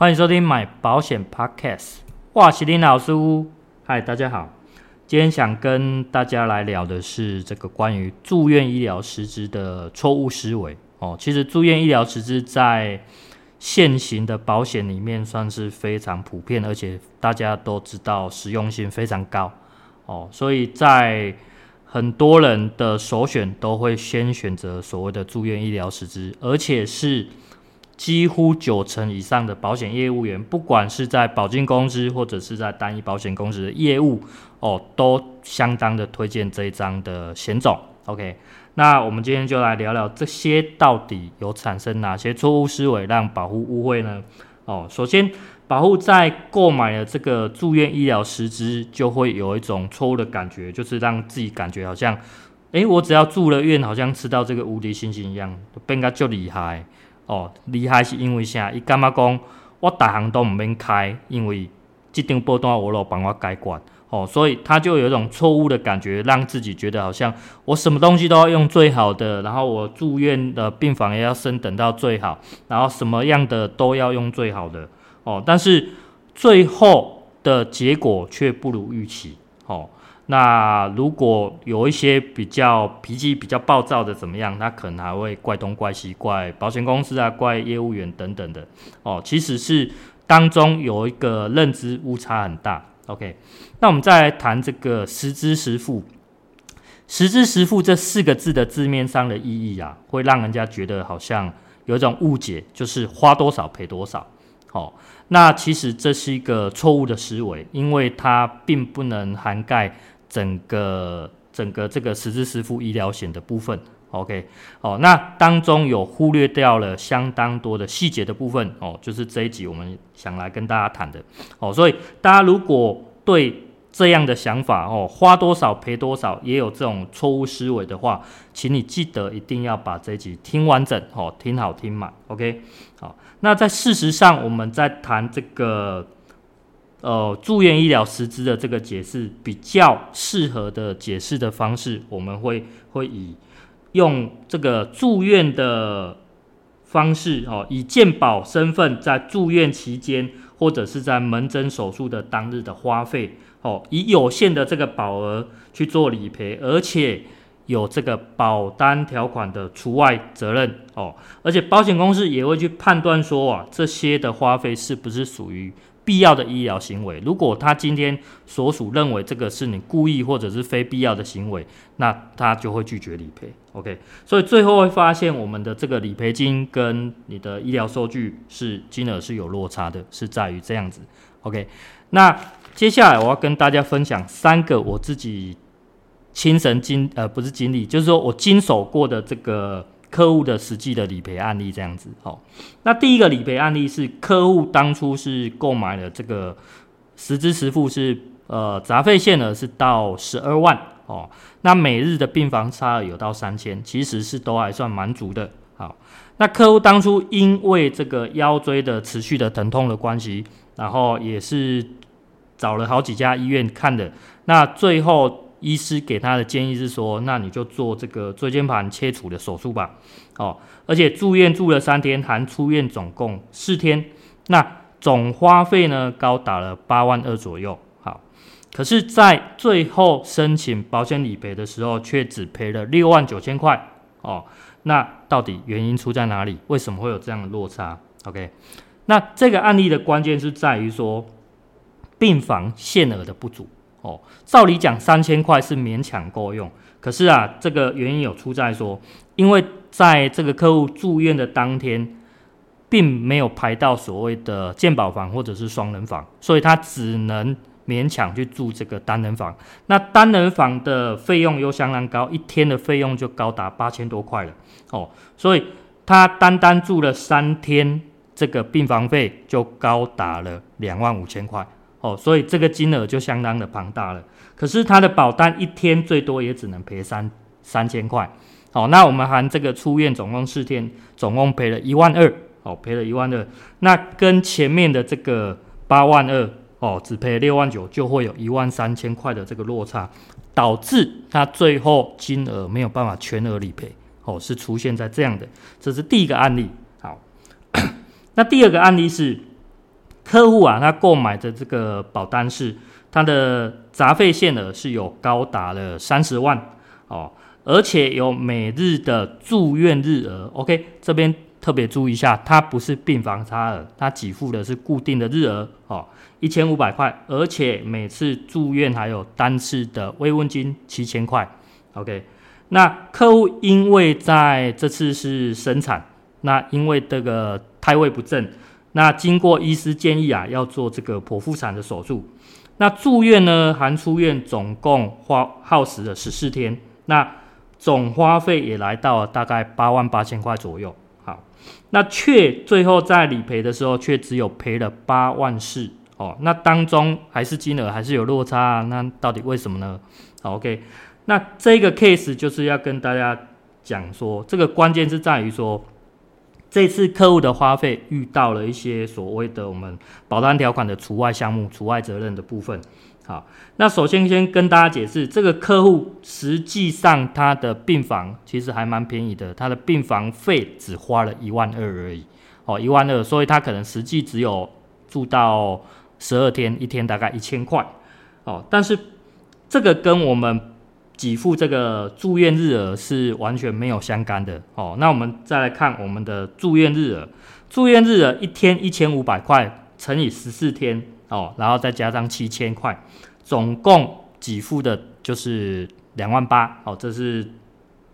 欢迎收听买保险 Podcast，哇，喜林老师，嗨，大家好，今天想跟大家来聊的是这个关于住院医疗实质的错误思维哦。其实住院医疗实质在现行的保险里面算是非常普遍，而且大家都知道实用性非常高哦，所以在很多人的首选都会先选择所谓的住院医疗实质，而且是。几乎九成以上的保险业务员，不管是在保金公司或者是在单一保险公司的业务，哦，都相当的推荐这一张的险种。OK，那我们今天就来聊聊这些到底有产生哪些错误思维，让保护误会呢？哦，首先，保护在购买了这个住院医疗时之，就会有一种错误的感觉，就是让自己感觉好像，诶，我只要住了院，好像吃到这个无敌星星一样，变个就厉害。哦，厉害是因为啥？伊感觉讲我大行都唔免开，因为这张保单我老帮我改管，哦，所以他就有一种错误的感觉，让自己觉得好像我什么东西都要用最好的，然后我住院的病房也要升等到最好，然后什么样的都要用最好的，哦，但是最后的结果却不如预期，哦。那如果有一些比较脾气比较暴躁的怎么样？他可能还会怪东怪西，怪保险公司啊，怪业务员等等的哦。其实是当中有一个认知误差很大。OK，那我们再来谈这个实支实付。实支实付这四个字的字面上的意义啊，会让人家觉得好像有一种误解，就是花多少赔多少。哦，那其实这是一个错误的思维，因为它并不能涵盖。整个整个这个实支付医疗险的部分，OK，哦，那当中有忽略掉了相当多的细节的部分，哦，就是这一集我们想来跟大家谈的，哦，所以大家如果对这样的想法，哦，花多少赔多少，也有这种错误思维的话，请你记得一定要把这一集听完整，哦，听好听满，OK，好，那在事实上我们在谈这个。呃，住院医疗实质的这个解释比较适合的解释的方式，我们会会以用这个住院的方式哦，以健保身份在住院期间或者是在门诊手术的当日的花费哦，以有限的这个保额去做理赔，而且有这个保单条款的除外责任哦，而且保险公司也会去判断说啊，这些的花费是不是属于。必要的医疗行为，如果他今天所属认为这个是你故意或者是非必要的行为，那他就会拒绝理赔。OK，所以最后会发现我们的这个理赔金跟你的医疗收据是金额是有落差的，是在于这样子。OK，那接下来我要跟大家分享三个我自己亲身经呃不是经历，就是说我经手过的这个。客户的实际的理赔案例这样子，好，那第一个理赔案例是客户当初是购买了这个实支实付是呃杂费限额是到十二万哦，那每日的病房差额有到三千，其实是都还算蛮足的。好，那客户当初因为这个腰椎的持续的疼痛的关系，然后也是找了好几家医院看的，那最后。医师给他的建议是说，那你就做这个椎间盘切除的手术吧，哦，而且住院住了三天，含出院总共四天，那总花费呢高达了八万二左右，好，可是，在最后申请保险理赔的时候，却只赔了六万九千块，哦，那到底原因出在哪里？为什么会有这样的落差？OK，那这个案例的关键是在于说，病房限额的不足。哦，照理讲三千块是勉强够用，可是啊，这个原因有出在说，因为在这个客户住院的当天，并没有排到所谓的健保房或者是双人房，所以他只能勉强去住这个单人房。那单人房的费用又相当高，一天的费用就高达八千多块了。哦，所以他单单住了三天。这个病房费就高达了两万五千块哦，所以这个金额就相当的庞大了。可是他的保单一天最多也只能赔三三千块，好，那我们含这个出院总共四天，总共赔了一万二，哦，赔了一万二，那跟前面的这个八万二，哦，只赔六万九，就会有一万三千块的这个落差，导致他最后金额没有办法全额理赔，哦，是出现在这样的，这是第一个案例。好，那第二个案例是客户啊，他购买的这个保单是他的杂费限额是有高达了三十万，哦，而且有每日的住院日额，OK，这边。特别注意一下，它不是病房差额，它给付的是固定的日额哦，一千五百块，而且每次住院还有单次的慰问金七千块。OK，那客户因为在这次是生产，那因为这个胎位不正，那经过医师建议啊，要做这个剖腹产的手术，那住院呢含出院总共花耗时了十四天，那总花费也来到了大概八万八千块左右。好那却最后在理赔的时候，却只有赔了八万四哦。那当中还是金额还是有落差啊？那到底为什么呢？好，OK，那这个 case 就是要跟大家讲说，这个关键是在于说，这次客户的花费遇到了一些所谓的我们保单条款的除外项目、除外责任的部分。好，那首先先跟大家解释，这个客户实际上他的病房其实还蛮便宜的，他的病房费只花了一万二而已，哦，一万二，所以他可能实际只有住到十二天，一天大概一千块，哦，但是这个跟我们给付这个住院日额是完全没有相干的，哦，那我们再来看我们的住院日额，住院日额一天一千五百块乘以十四天。哦，然后再加上七千块，总共给付的就是两万八。哦，这是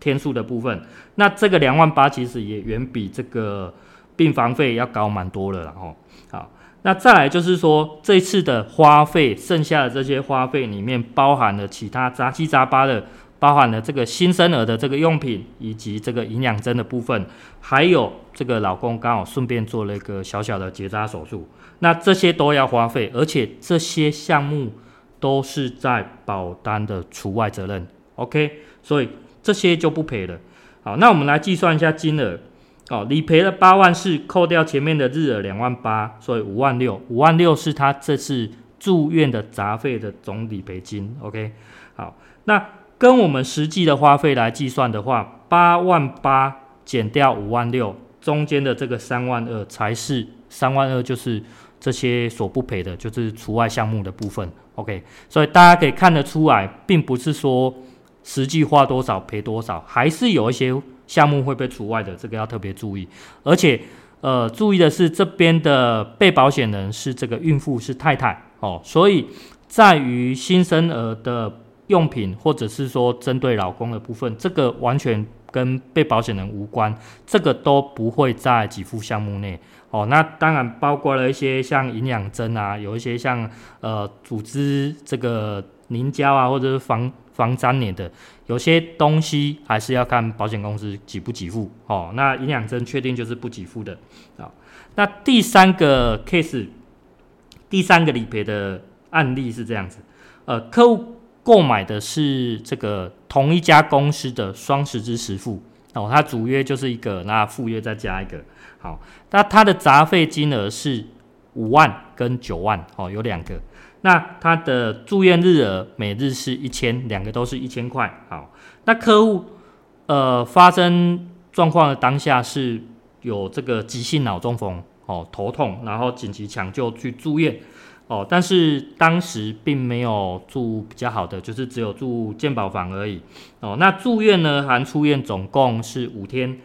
天数的部分。那这个两万八其实也远比这个病房费要高蛮多了。哦，好，那再来就是说，这次的花费，剩下的这些花费里面包含了其他杂七杂八的，包含了这个新生儿的这个用品，以及这个营养针的部分，还有这个老公刚好顺便做了一个小小的结扎手术。那这些都要花费，而且这些项目都是在保单的除外责任，OK，所以这些就不赔了。好，那我们来计算一下金额。哦，理赔了八万四，扣掉前面的日额两万八，所以五万六。五万六是他这次住院的杂费的总理赔金，OK。好，那跟我们实际的花费来计算的话，八万八减掉五万六，中间的这个三万二才是三万二，就是。这些所不赔的，就是除外项目的部分。OK，所以大家可以看得出来，并不是说实际花多少赔多少，还是有一些项目会被除外的，这个要特别注意。而且，呃，注意的是这边的被保险人是这个孕妇，是太太哦，所以在于新生儿的用品，或者是说针对老公的部分，这个完全跟被保险人无关，这个都不会在给付项目内。哦，那当然包括了一些像营养针啊，有一些像呃组织这个凝胶啊，或者是防防粘连的，有些东西还是要看保险公司给不给付。哦，那营养针确定就是不给付的啊。那第三个 case，第三个理赔的案例是这样子，呃，客户购买的是这个同一家公司的双十支实付，哦，它主约就是一个，那副约再加一个。好，那它的杂费金额是五万跟九万，哦，有两个。那它的住院日额每日是一千，两个都是一千块。好，那客户呃发生状况的当下是有这个急性脑中风，哦，头痛，然后紧急抢救去住院，哦，但是当时并没有住比较好的，就是只有住健保房而已。哦，那住院呢含出院总共是五天。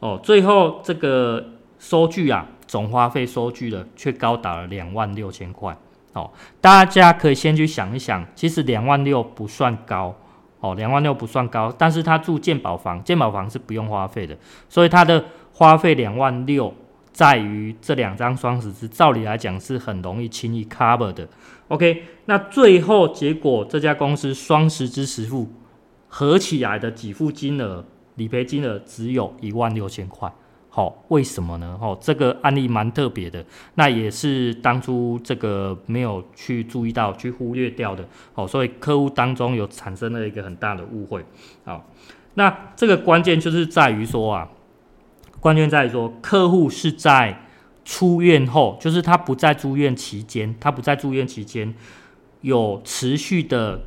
哦，最后这个收据啊，总花费收据的却高达了两万六千块。哦，大家可以先去想一想，其实两万六不算高，哦，两万六不算高，但是他住建保房，建保房是不用花费的，所以他的花费两万六，在于这两张双十支，照理来讲是很容易轻易 cover 的。OK，那最后结果这家公司双十支实付合起来的给付金额。理赔金额只有一万六千块，好，为什么呢？哦，这个案例蛮特别的，那也是当初这个没有去注意到、去忽略掉的。哦，所以客户当中有产生了一个很大的误会。好，那这个关键就是在于说啊，关键在于说，客户是在出院后，就是他不在住院期间，他不在住院期间有持续的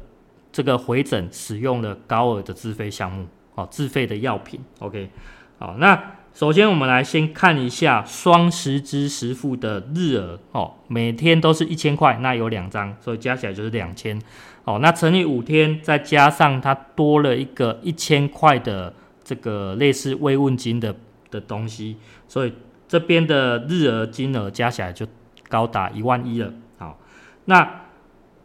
这个回诊，使用了高额的自费项目，哦，自费的药品。OK，好，那。首先，我们来先看一下双十支十付的日额哦，每天都是一千块，那有两张，所以加起来就是两千哦。那乘以五天，再加上它多了一个一千块的这个类似慰问金的的东西，所以这边的日额金额加起来就高达一万一了。好，那。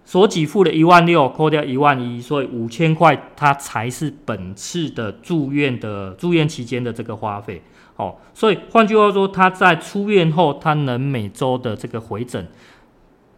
所给付的一万六，扣掉一万一，所以五千块，它才是本次的住院的住院期间的这个花费。哦，所以换句话说，他在出院后，他能每周的这个回诊。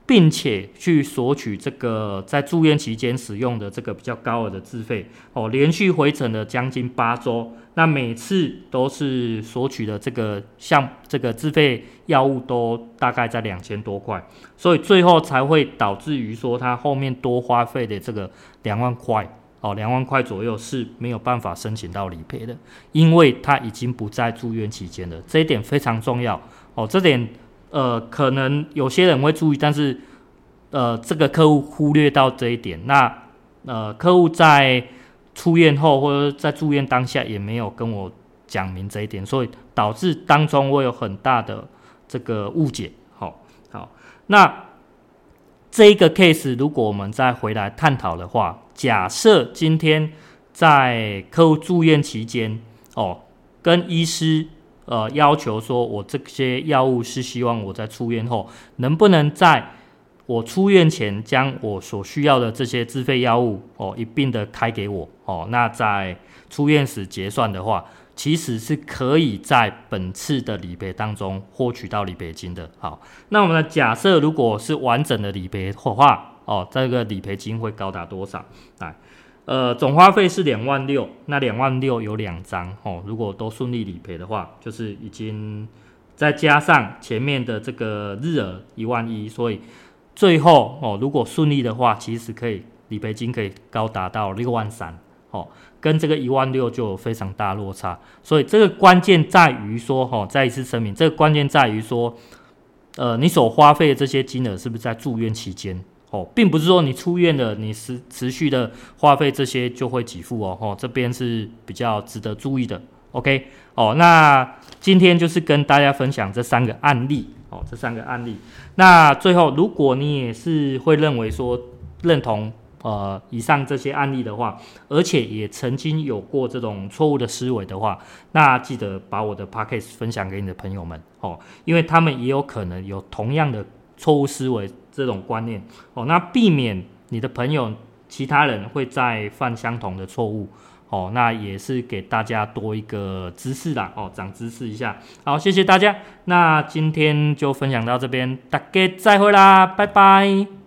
并且去索取这个在住院期间使用的这个比较高额的自费哦，连续回诊了将近八周，那每次都是索取的这个像这个自费药物都大概在两千多块，所以最后才会导致于说他后面多花费的这个两万块哦，两万块左右是没有办法申请到理赔的，因为他已经不在住院期间了，这一点非常重要哦，这点。呃，可能有些人会注意，但是呃，这个客户忽略到这一点。那呃，客户在出院后或者在住院当下也没有跟我讲明这一点，所以导致当中会有很大的这个误解。好，好，那这一个 case 如果我们再回来探讨的话，假设今天在客户住院期间，哦，跟医师。呃，要求说，我这些药物是希望我在出院后，能不能在我出院前将我所需要的这些自费药物哦一并的开给我哦。那在出院时结算的话，其实是可以在本次的理赔当中获取到理赔金的。好，那我们的假设如果是完整的理赔的话，哦，这个理赔金会高达多少？来。呃，总花费是两万六，那两万六有两张哦。如果都顺利理赔的话，就是已经再加上前面的这个日额一万一，所以最后哦，如果顺利的话，其实可以理赔金可以高达到六万三哦，跟这个一万六就有非常大落差。所以这个关键在于说，哈，再一次声明，这个关键在于说，呃，你所花费的这些金额是不是在住院期间？哦，并不是说你出院了，你持持续的花费这些就会给付哦。哦，这边是比较值得注意的。OK，哦，那今天就是跟大家分享这三个案例。哦，这三个案例。那最后，如果你也是会认为说认同呃以上这些案例的话，而且也曾经有过这种错误的思维的话，那记得把我的 Podcast 分享给你的朋友们哦，因为他们也有可能有同样的错误思维。这种观念哦，那避免你的朋友、其他人会再犯相同的错误哦，那也是给大家多一个知识啦哦，长知识一下。好，谢谢大家，那今天就分享到这边，大家再会啦，拜拜。